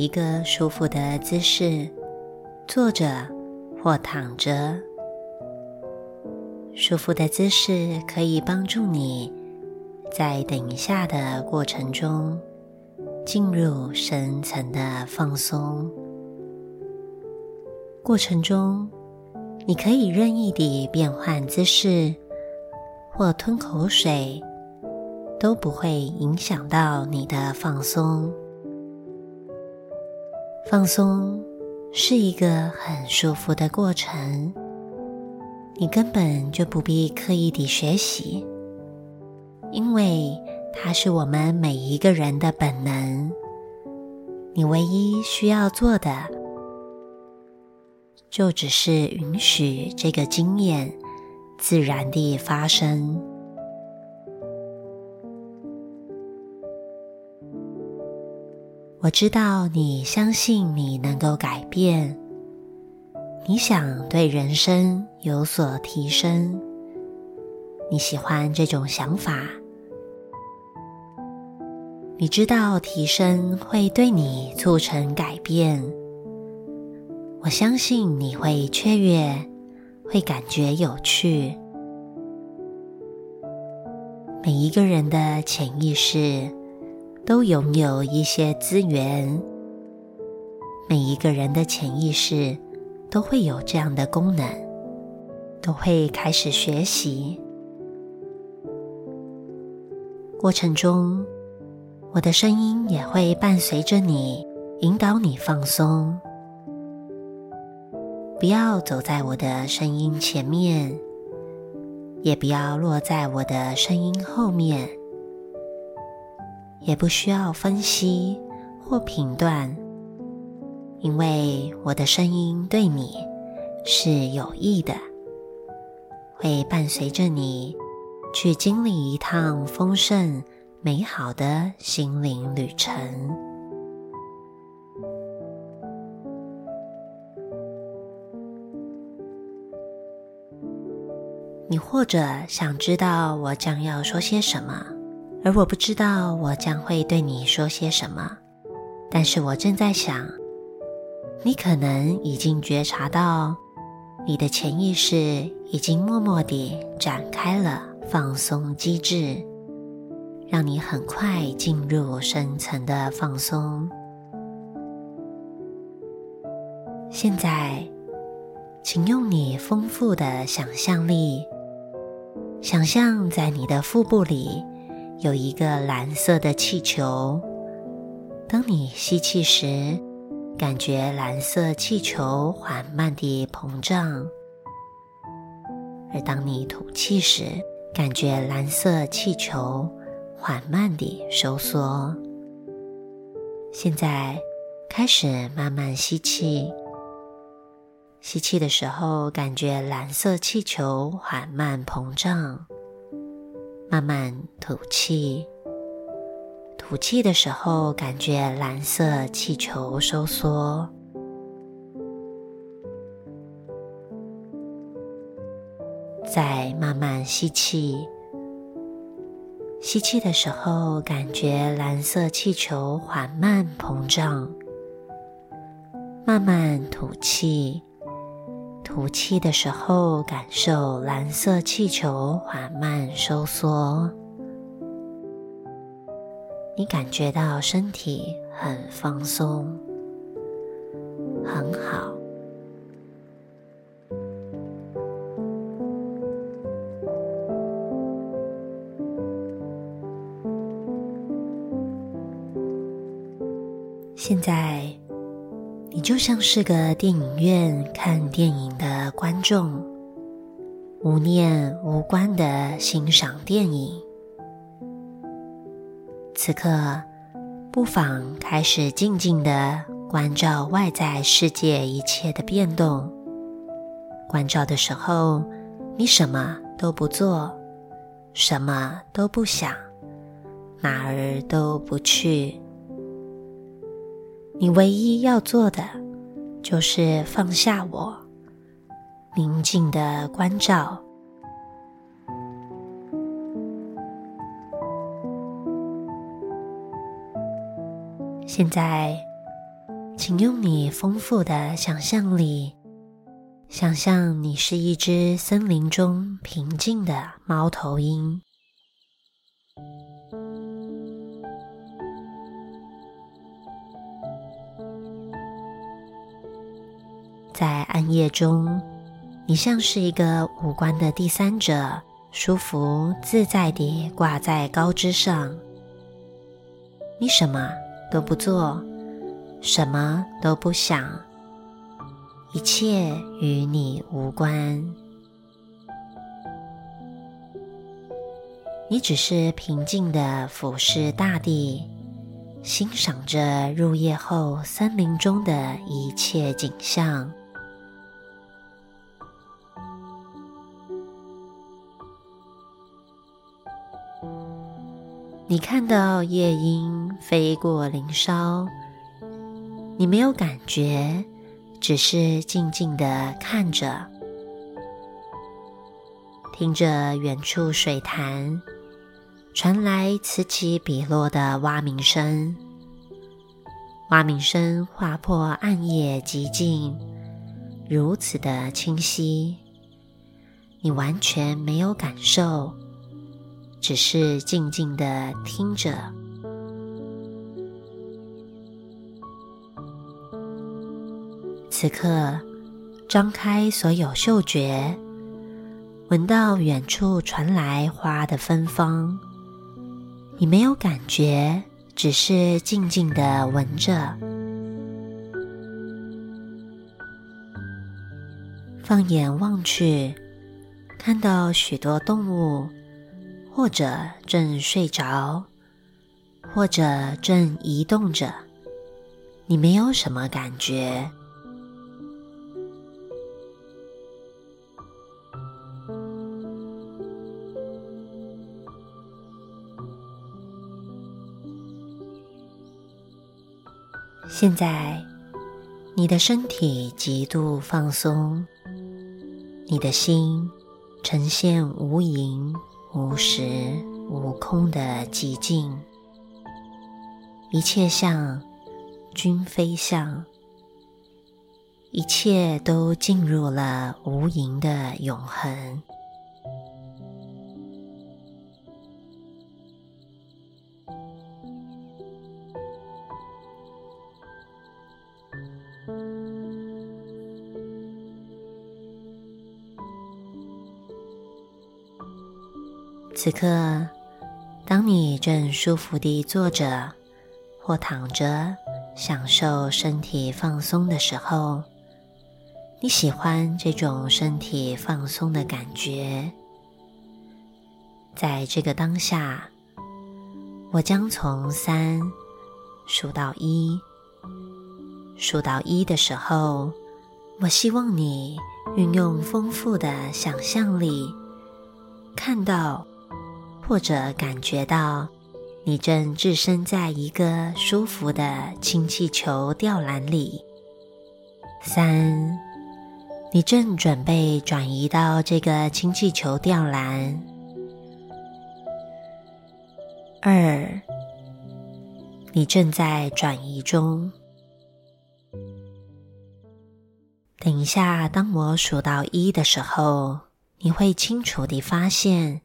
一个舒服的姿势，坐着或躺着。舒服的姿势可以帮助你在等一下的过程中进入深层的放松。过程中，你可以任意地变换姿势或吞口水。都不会影响到你的放松。放松是一个很舒服的过程，你根本就不必刻意地学习，因为它是我们每一个人的本能。你唯一需要做的，就只是允许这个经验自然地发生。我知道你相信你能够改变，你想对人生有所提升，你喜欢这种想法，你知道提升会对你促成改变。我相信你会雀跃，会感觉有趣。每一个人的潜意识。都拥有一些资源，每一个人的潜意识都会有这样的功能，都会开始学习。过程中，我的声音也会伴随着你，引导你放松。不要走在我的声音前面，也不要落在我的声音后面。也不需要分析或评断，因为我的声音对你是有益的，会伴随着你去经历一趟丰盛美好的心灵旅程。你或者想知道我将要说些什么？而我不知道我将会对你说些什么，但是我正在想，你可能已经觉察到，你的潜意识已经默默地展开了放松机制，让你很快进入深层的放松。现在，请用你丰富的想象力，想象在你的腹部里。有一个蓝色的气球，当你吸气时，感觉蓝色气球缓慢地膨胀；而当你吐气时，感觉蓝色气球缓慢地收缩。现在开始慢慢吸气，吸气的时候，感觉蓝色气球缓慢膨胀。慢慢吐气，吐气的时候感觉蓝色气球收缩。再慢慢吸气，吸气的时候感觉蓝色气球缓慢膨胀。慢慢吐气。吐气的时候，感受蓝色气球缓慢收缩，你感觉到身体很放松，很好。现在。你就像是个电影院看电影观众，无念无关的欣赏电影。此刻，不妨开始静静的关照外在世界一切的变动。关照的时候，你什么都不做，什么都不想，哪儿都不去。你唯一要做的，就是放下我，宁静的关照。现在，请用你丰富的想象力，想象你是一只森林中平静的猫头鹰。在暗夜中，你像是一个无关的第三者，舒服自在地挂在高枝上。你什么都不做，什么都不想，一切与你无关。你只是平静地俯视大地，欣赏着入夜后森林中的一切景象。你看到夜莺飞过林梢，你没有感觉，只是静静的看着，听着远处水潭传来此起彼落的蛙鸣声，蛙鸣声划破暗夜寂静，如此的清晰，你完全没有感受。只是静静的听着。此刻，张开所有嗅觉，闻到远处传来花的芬芳。你没有感觉，只是静静的闻着。放眼望去，看到许多动物。或者正睡着，或者正移动着，你没有什么感觉。现在，你的身体极度放松，你的心呈现无垠。无时无空的寂静，一切像均非相，一切都进入了无垠的永恒。此刻，当你正舒服地坐着或躺着，享受身体放松的时候，你喜欢这种身体放松的感觉。在这个当下，我将从三数到一，数到一的时候，我希望你运用丰富的想象力，看到。或者感觉到你正置身在一个舒服的氢气球吊篮里。三，你正准备转移到这个氢气球吊篮。二，你正在转移中。等一下，当我数到一的时候，你会清楚地发现。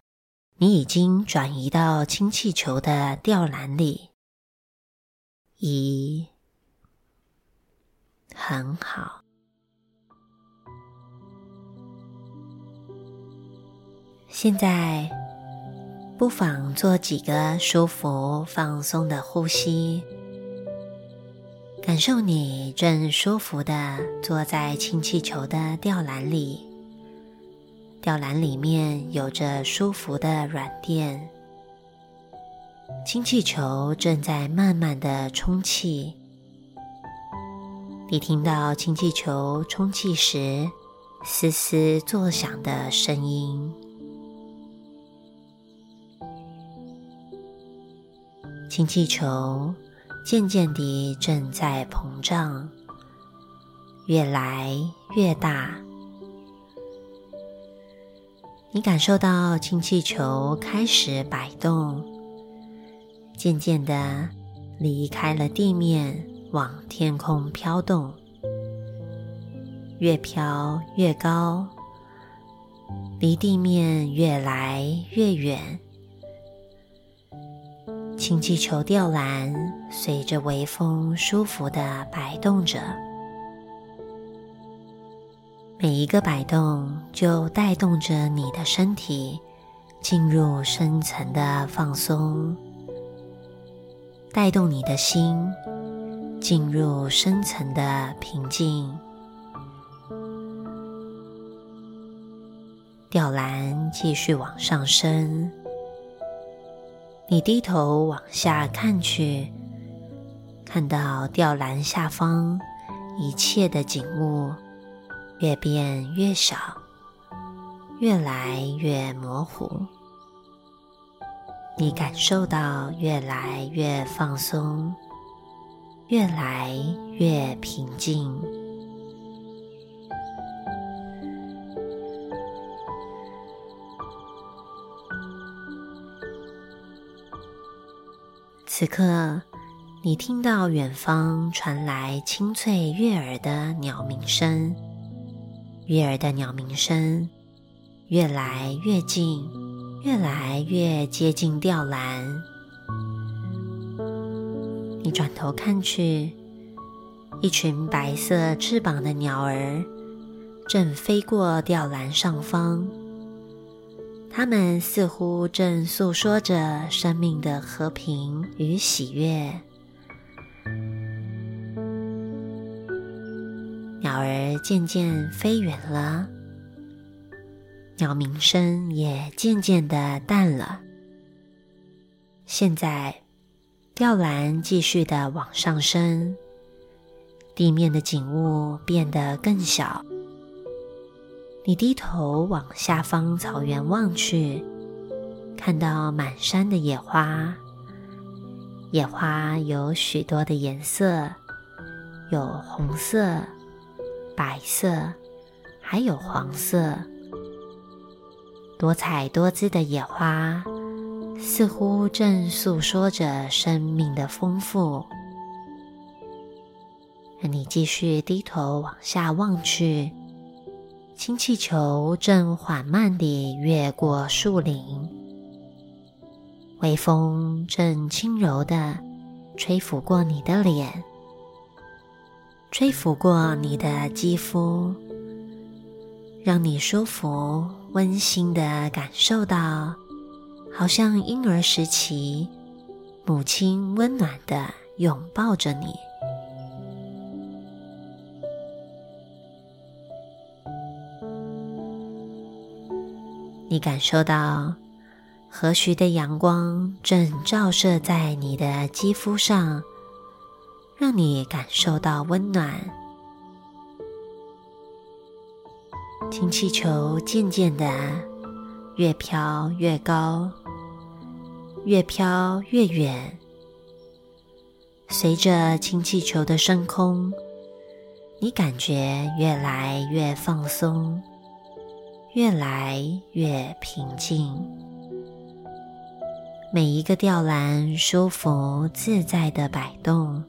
你已经转移到氢气球的吊篮里，一，很好。现在，不妨做几个舒服、放松的呼吸，感受你正舒服的坐在氢气球的吊篮里。吊篮里面有着舒服的软垫，氢气球正在慢慢的充气。你听到氢气球充气时嘶嘶作响的声音，氢气球渐渐地正在膨胀，越来越大。你感受到氢气球开始摆动，渐渐的离开了地面，往天空飘动，越飘越高，离地面越来越远。氢气球吊篮随着微风舒服的摆动着，每一个摆动就带动着你的身体进入深层的放松，带动你的心进入深层的平静。吊篮继续往上升。你低头往下看去，看到吊篮下方一切的景物越变越小，越来越模糊。你感受到越来越放松，越来越平静。此刻，你听到远方传来清脆悦耳的鸟鸣声，悦耳的鸟鸣声越来越近，越来越接近吊篮。你转头看去，一群白色翅膀的鸟儿正飞过吊篮上方。它们似乎正诉说着生命的和平与喜悦。鸟儿渐渐飞远了，鸟鸣声也渐渐的淡了。现在，吊篮继续的往上升，地面的景物变得更小。你低头往下方草原望去，看到满山的野花。野花有许多的颜色，有红色、白色，还有黄色。多彩多姿的野花，似乎正诉说着生命的丰富。你继续低头往下望去。氢气球正缓慢地越过树林，微风正轻柔地吹拂过你的脸，吹拂过你的肌肤，让你舒服、温馨的感受到，好像婴儿时期，母亲温暖的拥抱着你。你感受到和煦的阳光正照射在你的肌肤上，让你感受到温暖。氢气球渐渐的越飘越高，越飘越远。随着氢气球的升空，你感觉越来越放松。越来越平静，每一个吊篮舒服自在的摆动，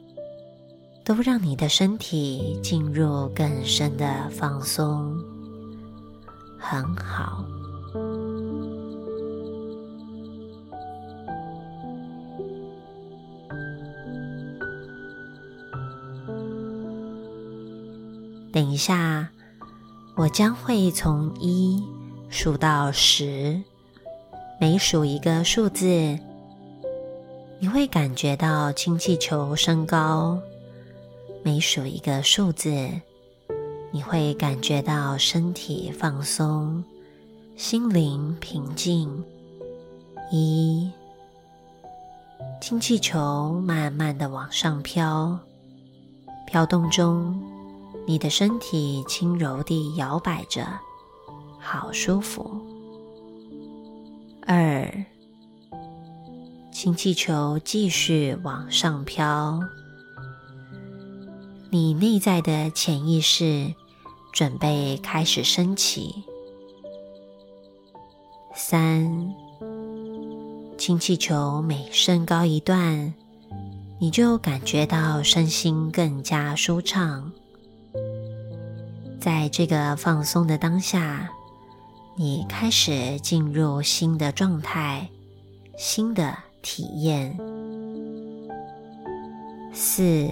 都让你的身体进入更深的放松。很好。等一下。我将会从一数到十，每数一个数字，你会感觉到氢气球升高；每数一个数字，你会感觉到身体放松、心灵平静。一，氢气球慢慢的往上飘，飘动中。你的身体轻柔地摇摆着，好舒服。二，氢气球继续往上飘，你内在的潜意识准备开始升起。三，氢气球每升高一段，你就感觉到身心更加舒畅。在这个放松的当下，你开始进入新的状态、新的体验。四，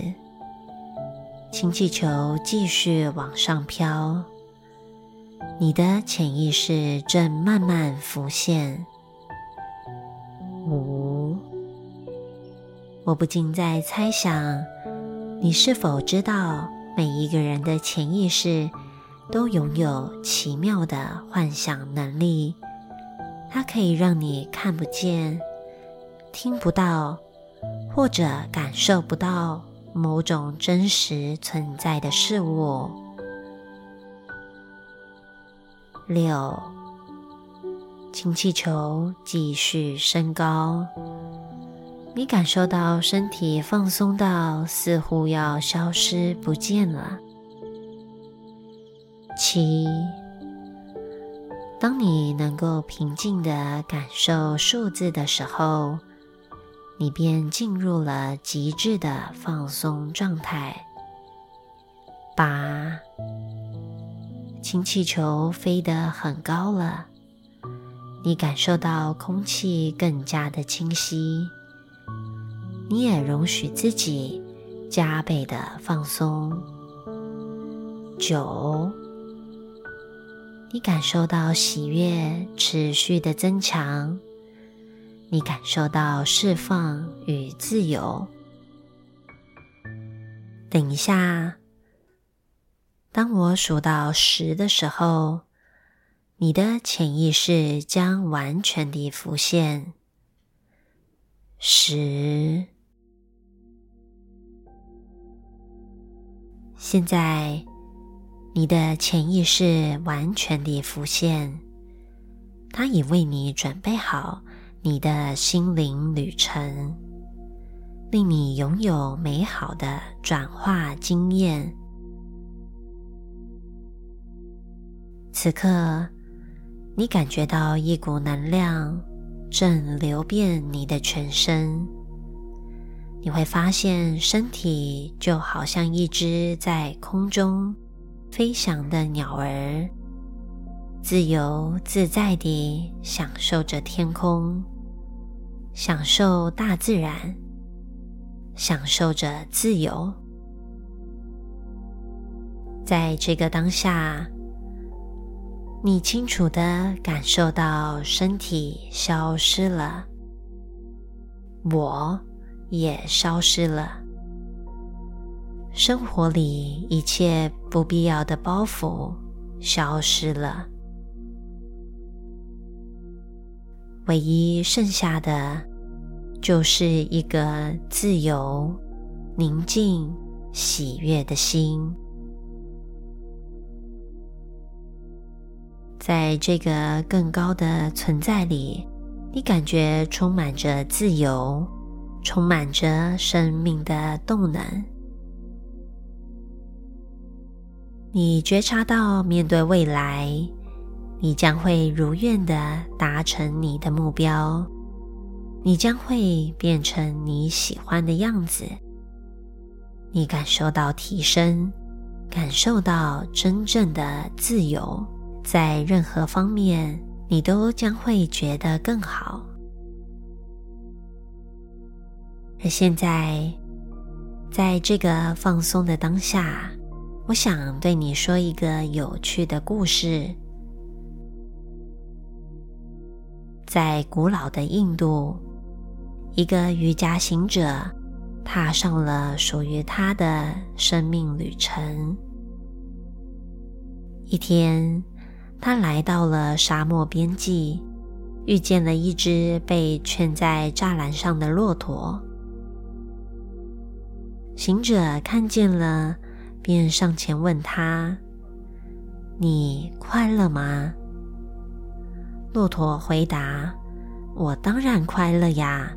氢气球继续往上飘，你的潜意识正慢慢浮现。五，我不禁在猜想，你是否知道每一个人的潜意识都拥有奇妙的幻想能力？它可以让你看不见、听不到，或者感受不到某种真实存在的事物。六。氢气球继续升高，你感受到身体放松到似乎要消失不见了。七，当你能够平静的感受数字的时候，你便进入了极致的放松状态。八，氢气球飞得很高了。你感受到空气更加的清晰，你也容许自己加倍的放松。九，你感受到喜悦持续的增强，你感受到释放与自由。等一下，当我数到十的时候。你的潜意识将完全地浮现。十，现在你的潜意识完全地浮现，它已为你准备好你的心灵旅程，令你拥有美好的转化经验。此刻。你感觉到一股能量正流遍你的全身，你会发现身体就好像一只在空中飞翔的鸟儿，自由自在地享受着天空，享受大自然，享受着自由。在这个当下。你清楚的感受到身体消失了，我也消失了，生活里一切不必要的包袱消失了，唯一剩下的就是一个自由、宁静、喜悦的心。在这个更高的存在里，你感觉充满着自由，充满着生命的动能。你觉察到，面对未来，你将会如愿的达成你的目标，你将会变成你喜欢的样子。你感受到提升，感受到真正的自由。在任何方面，你都将会觉得更好。而现在，在这个放松的当下，我想对你说一个有趣的故事。在古老的印度，一个瑜伽行者踏上了属于他的生命旅程。一天。他来到了沙漠边际，遇见了一只被圈在栅栏上的骆驼。行者看见了，便上前问他：“你快乐吗？”骆驼回答：“我当然快乐呀！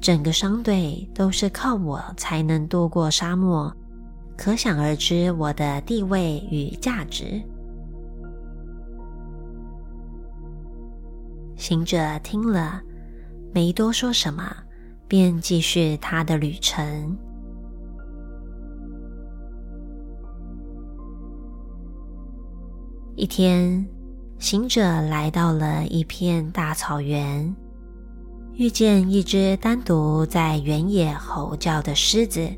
整个商队都是靠我才能渡过沙漠，可想而知我的地位与价值。”行者听了，没多说什么，便继续他的旅程。一天，行者来到了一片大草原，遇见一只单独在原野吼叫的狮子。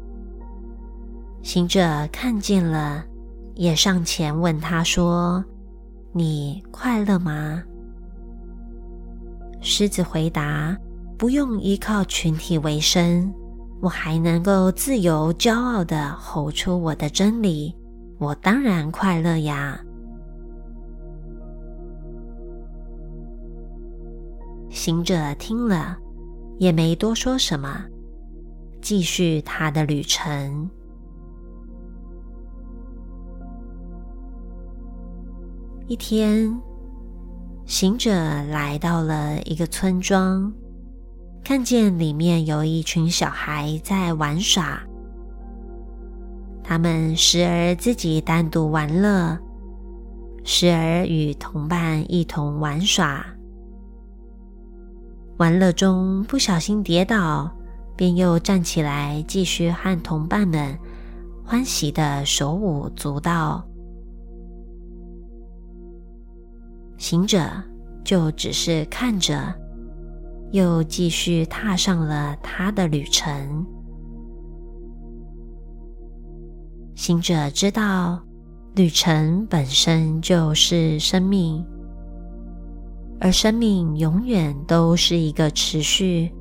行者看见了，也上前问他说：“你快乐吗？”狮子回答：“不用依靠群体为生，我还能够自由骄傲的吼出我的真理，我当然快乐呀。”行者听了，也没多说什么，继续他的旅程。一天，行者来到了一个村庄，看见里面有一群小孩在玩耍。他们时而自己单独玩乐，时而与同伴一同玩耍。玩乐中不小心跌倒，便又站起来，继续和同伴们欢喜的手舞足蹈。行者就只是看着，又继续踏上了他的旅程。行者知道，旅程本身就是生命。而生命永远都是一个持续，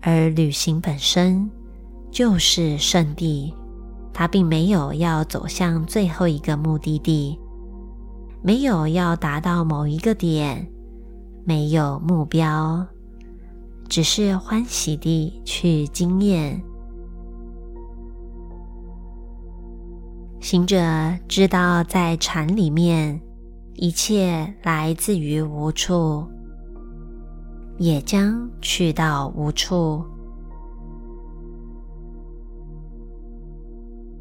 而旅行本身就是圣地，它并没有要走向最后一个目的地，没有要达到某一个点，没有目标，只是欢喜地去经验。行者知道，在禅里面，一切来自于无处，也将去到无处。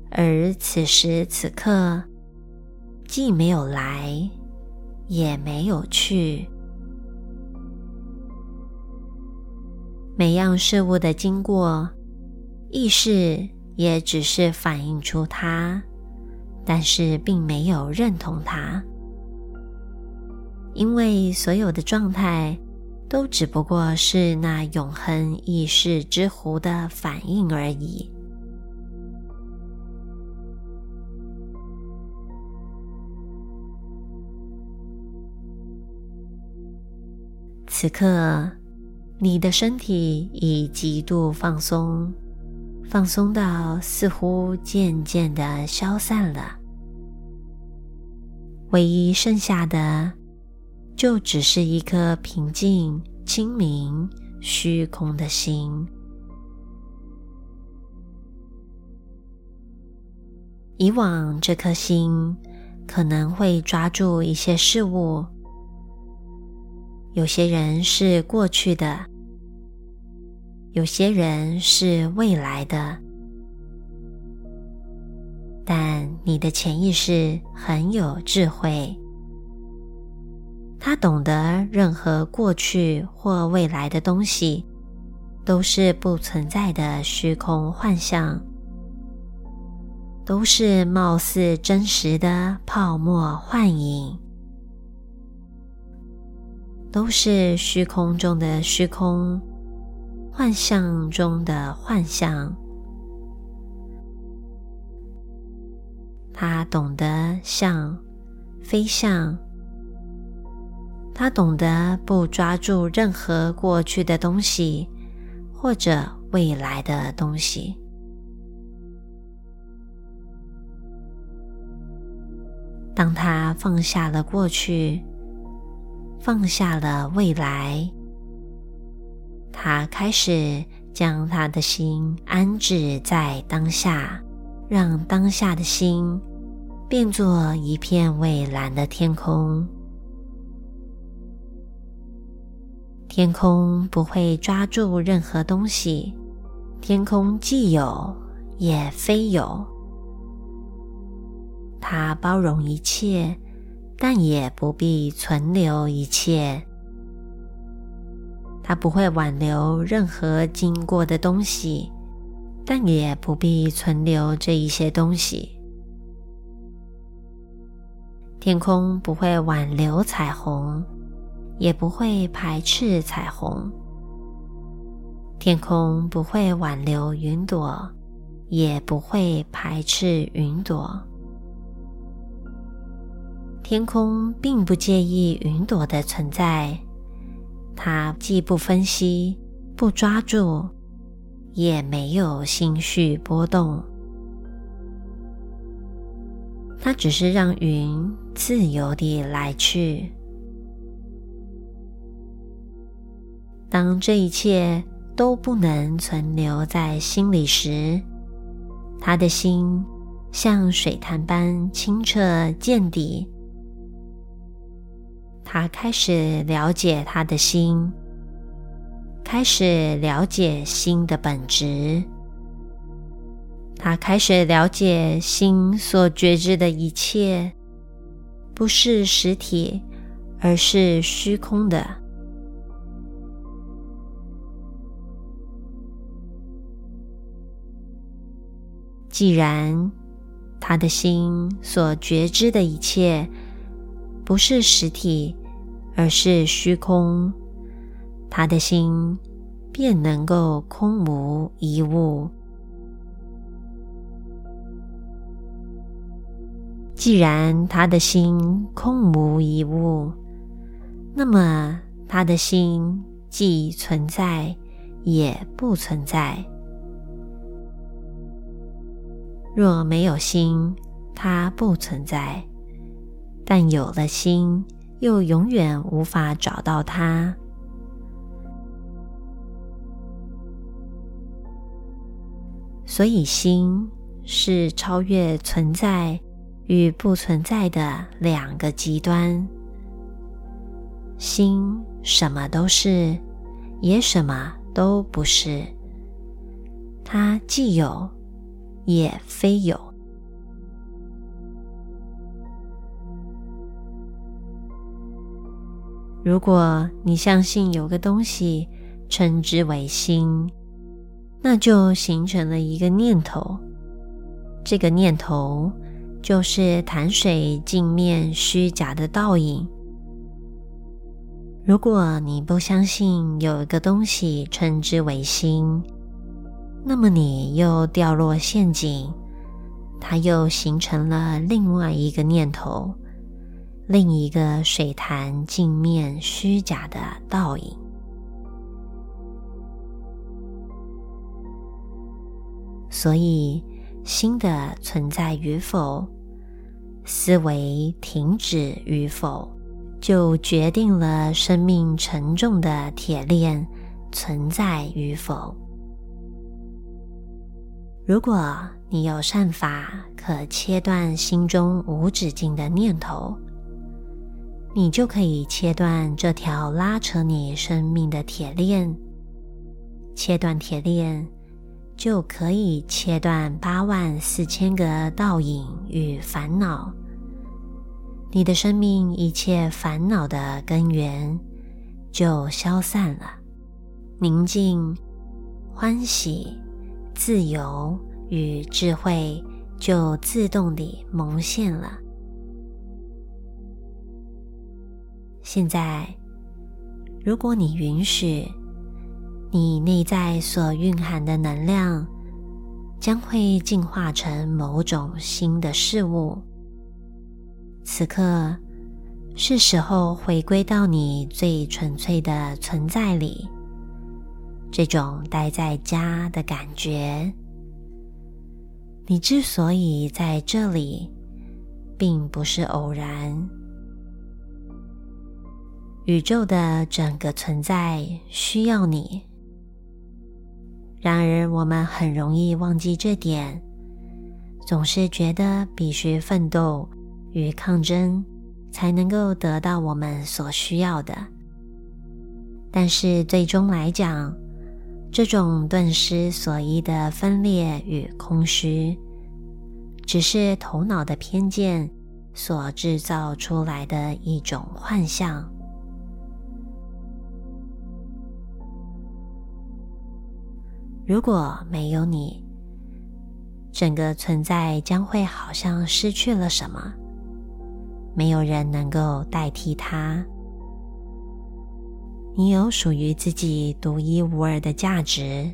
而此时此刻，既没有来，也没有去，每样事物的经过，意识也只是反映出它。但是并没有认同它，因为所有的状态都只不过是那永恒意识之湖的反应而已。此刻，你的身体已极度放松。放松到似乎渐渐的消散了，唯一剩下的就只是一颗平静、清明、虚空的心。以往这颗心可能会抓住一些事物，有些人是过去的。有些人是未来的，但你的潜意识很有智慧，他懂得任何过去或未来的东西都是不存在的虚空幻象，都是貌似真实的泡沫幻影，都是虚空中的虚空。幻象中的幻象，他懂得像飞向，他懂得不抓住任何过去的东西或者未来的东西。当他放下了过去，放下了未来。他开始将他的心安置在当下，让当下的心变作一片蔚蓝的天空。天空不会抓住任何东西，天空既有也非有。它包容一切，但也不必存留一切。它不会挽留任何经过的东西，但也不必存留这一些东西。天空不会挽留彩虹，也不会排斥彩虹。天空不会挽留云朵，也不会排斥云朵。天空并不介意云朵的存在，它既不分析、不抓住，也没有心绪波动。它只是让云自由地来去。当这一切都不能存留在心里时，他的心像水潭般清澈见底。他开始了解他的心，开始了解心的本质。他开始了解心所觉知的一切，不是实体，而是虚空的。既然他的心所觉知的一切不是实体，而是虚空，他的心便能够空无一物。既然他的心空无一物，那么他的心既存在，也不存在。若没有心，它不存在；但有了心，又永远无法找到它。所以，心是超越存在。与不存在的两个极端，心什么都是，也什么都不是。它既有，也非有。如果你相信有个东西称之为心，那就形成了一个念头。这个念头。就是潭水镜面虚假的倒影。如果你不相信有一个东西称之为心，那么你又掉落陷阱，它又形成了另外一个念头，另一个水潭镜面虚假的倒影。所以。心的存在与否，思维停止与否，就决定了生命沉重的铁链存在与否。如果你有善法可切断心中无止境的念头，你就可以切断这条拉扯你生命的铁链。切断铁链。就可以切断八万四千个倒影与烦恼，你的生命一切烦恼的根源就消散了，宁静、欢喜、自由与智慧就自动地萌现了。现在，如果你允许。你内在所蕴含的能量将会进化成某种新的事物。此刻是时候回归到你最纯粹的存在里，这种待在家的感觉。你之所以在这里，并不是偶然。宇宙的整个存在需要你。然而，我们很容易忘记这点，总是觉得必须奋斗与抗争才能够得到我们所需要的。但是，最终来讲，这种顿失所依的分裂与空虚，只是头脑的偏见所制造出来的一种幻象。如果没有你，整个存在将会好像失去了什么，没有人能够代替它。你有属于自己独一无二的价值，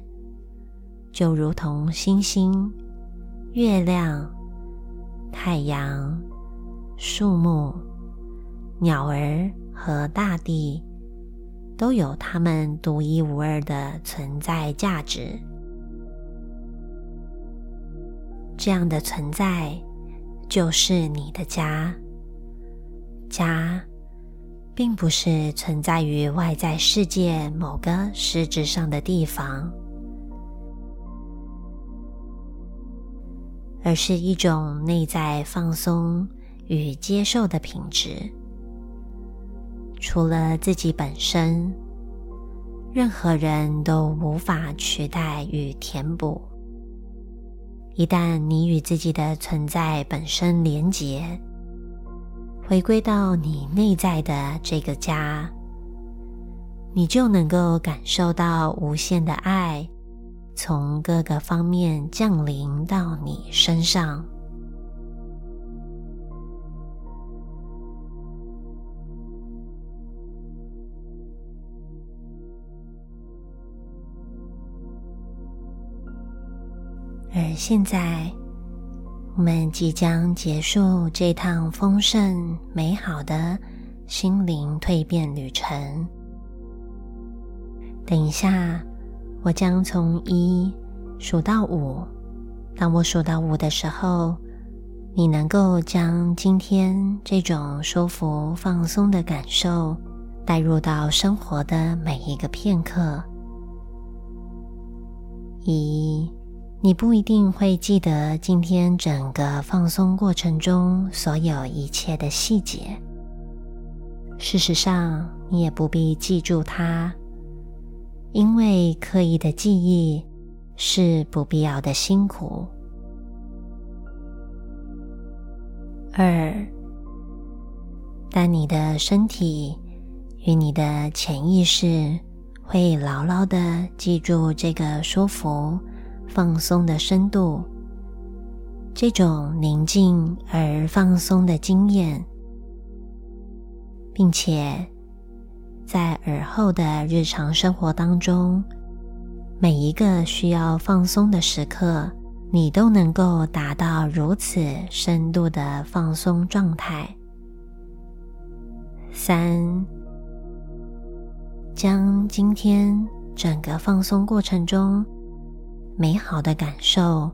就如同星星、月亮、太阳、树木、鸟儿和大地，都有它们独一无二的存在价值。这样的存在就是你的家。家。并不是存在于外在世界某个实质上的地方，而是一种内在放松与接受的品质。除了自己本身，任何人都无法取代与填补。一旦你与自己的存在本身连结，回归到你内在的这个家，你就能够感受到无限的爱从各个方面降临到你身上。而现在。我们即将结束这趟丰盛美好的心灵蜕变旅程。等一下，我将从一数到五。当我数到五的时候，你能够将今天这种舒服、放松的感受带入到生活的每一个片刻。一。你不一定会记得今天整个放松过程中所有一切的细节。事实上，你也不必记住它，因为刻意的记忆是不必要的辛苦。二，但你的身体与你的潜意识会牢牢的记住这个舒服。放松的深度，这种宁静而放松的经验，并且在耳后的日常生活当中，每一个需要放松的时刻，你都能够达到如此深度的放松状态。三，将今天整个放松过程中。美好的感受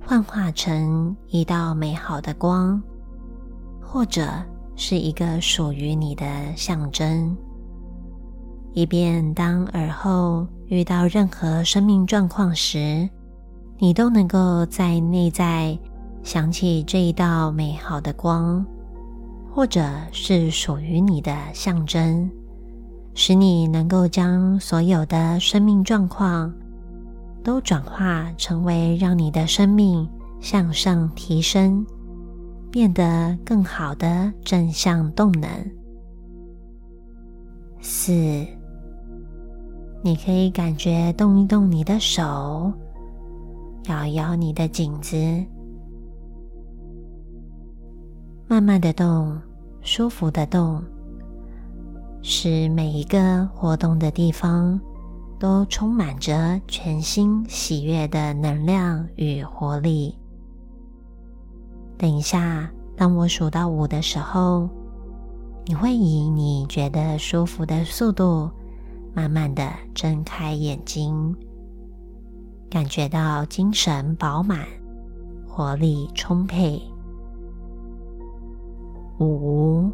幻化成一道美好的光，或者是一个属于你的象征，以便当耳后遇到任何生命状况时，你都能够在内在想起这一道美好的光，或者是属于你的象征，使你能够将所有的生命状况。都转化成为让你的生命向上提升、变得更好的正向动能。四，你可以感觉动一动你的手，摇一摇你的颈子，慢慢的动，舒服的动，使每一个活动的地方。都充满着全新喜悦的能量与活力。等一下，当我数到五的时候，你会以你觉得舒服的速度，慢慢的睁开眼睛，感觉到精神饱满、活力充沛。五。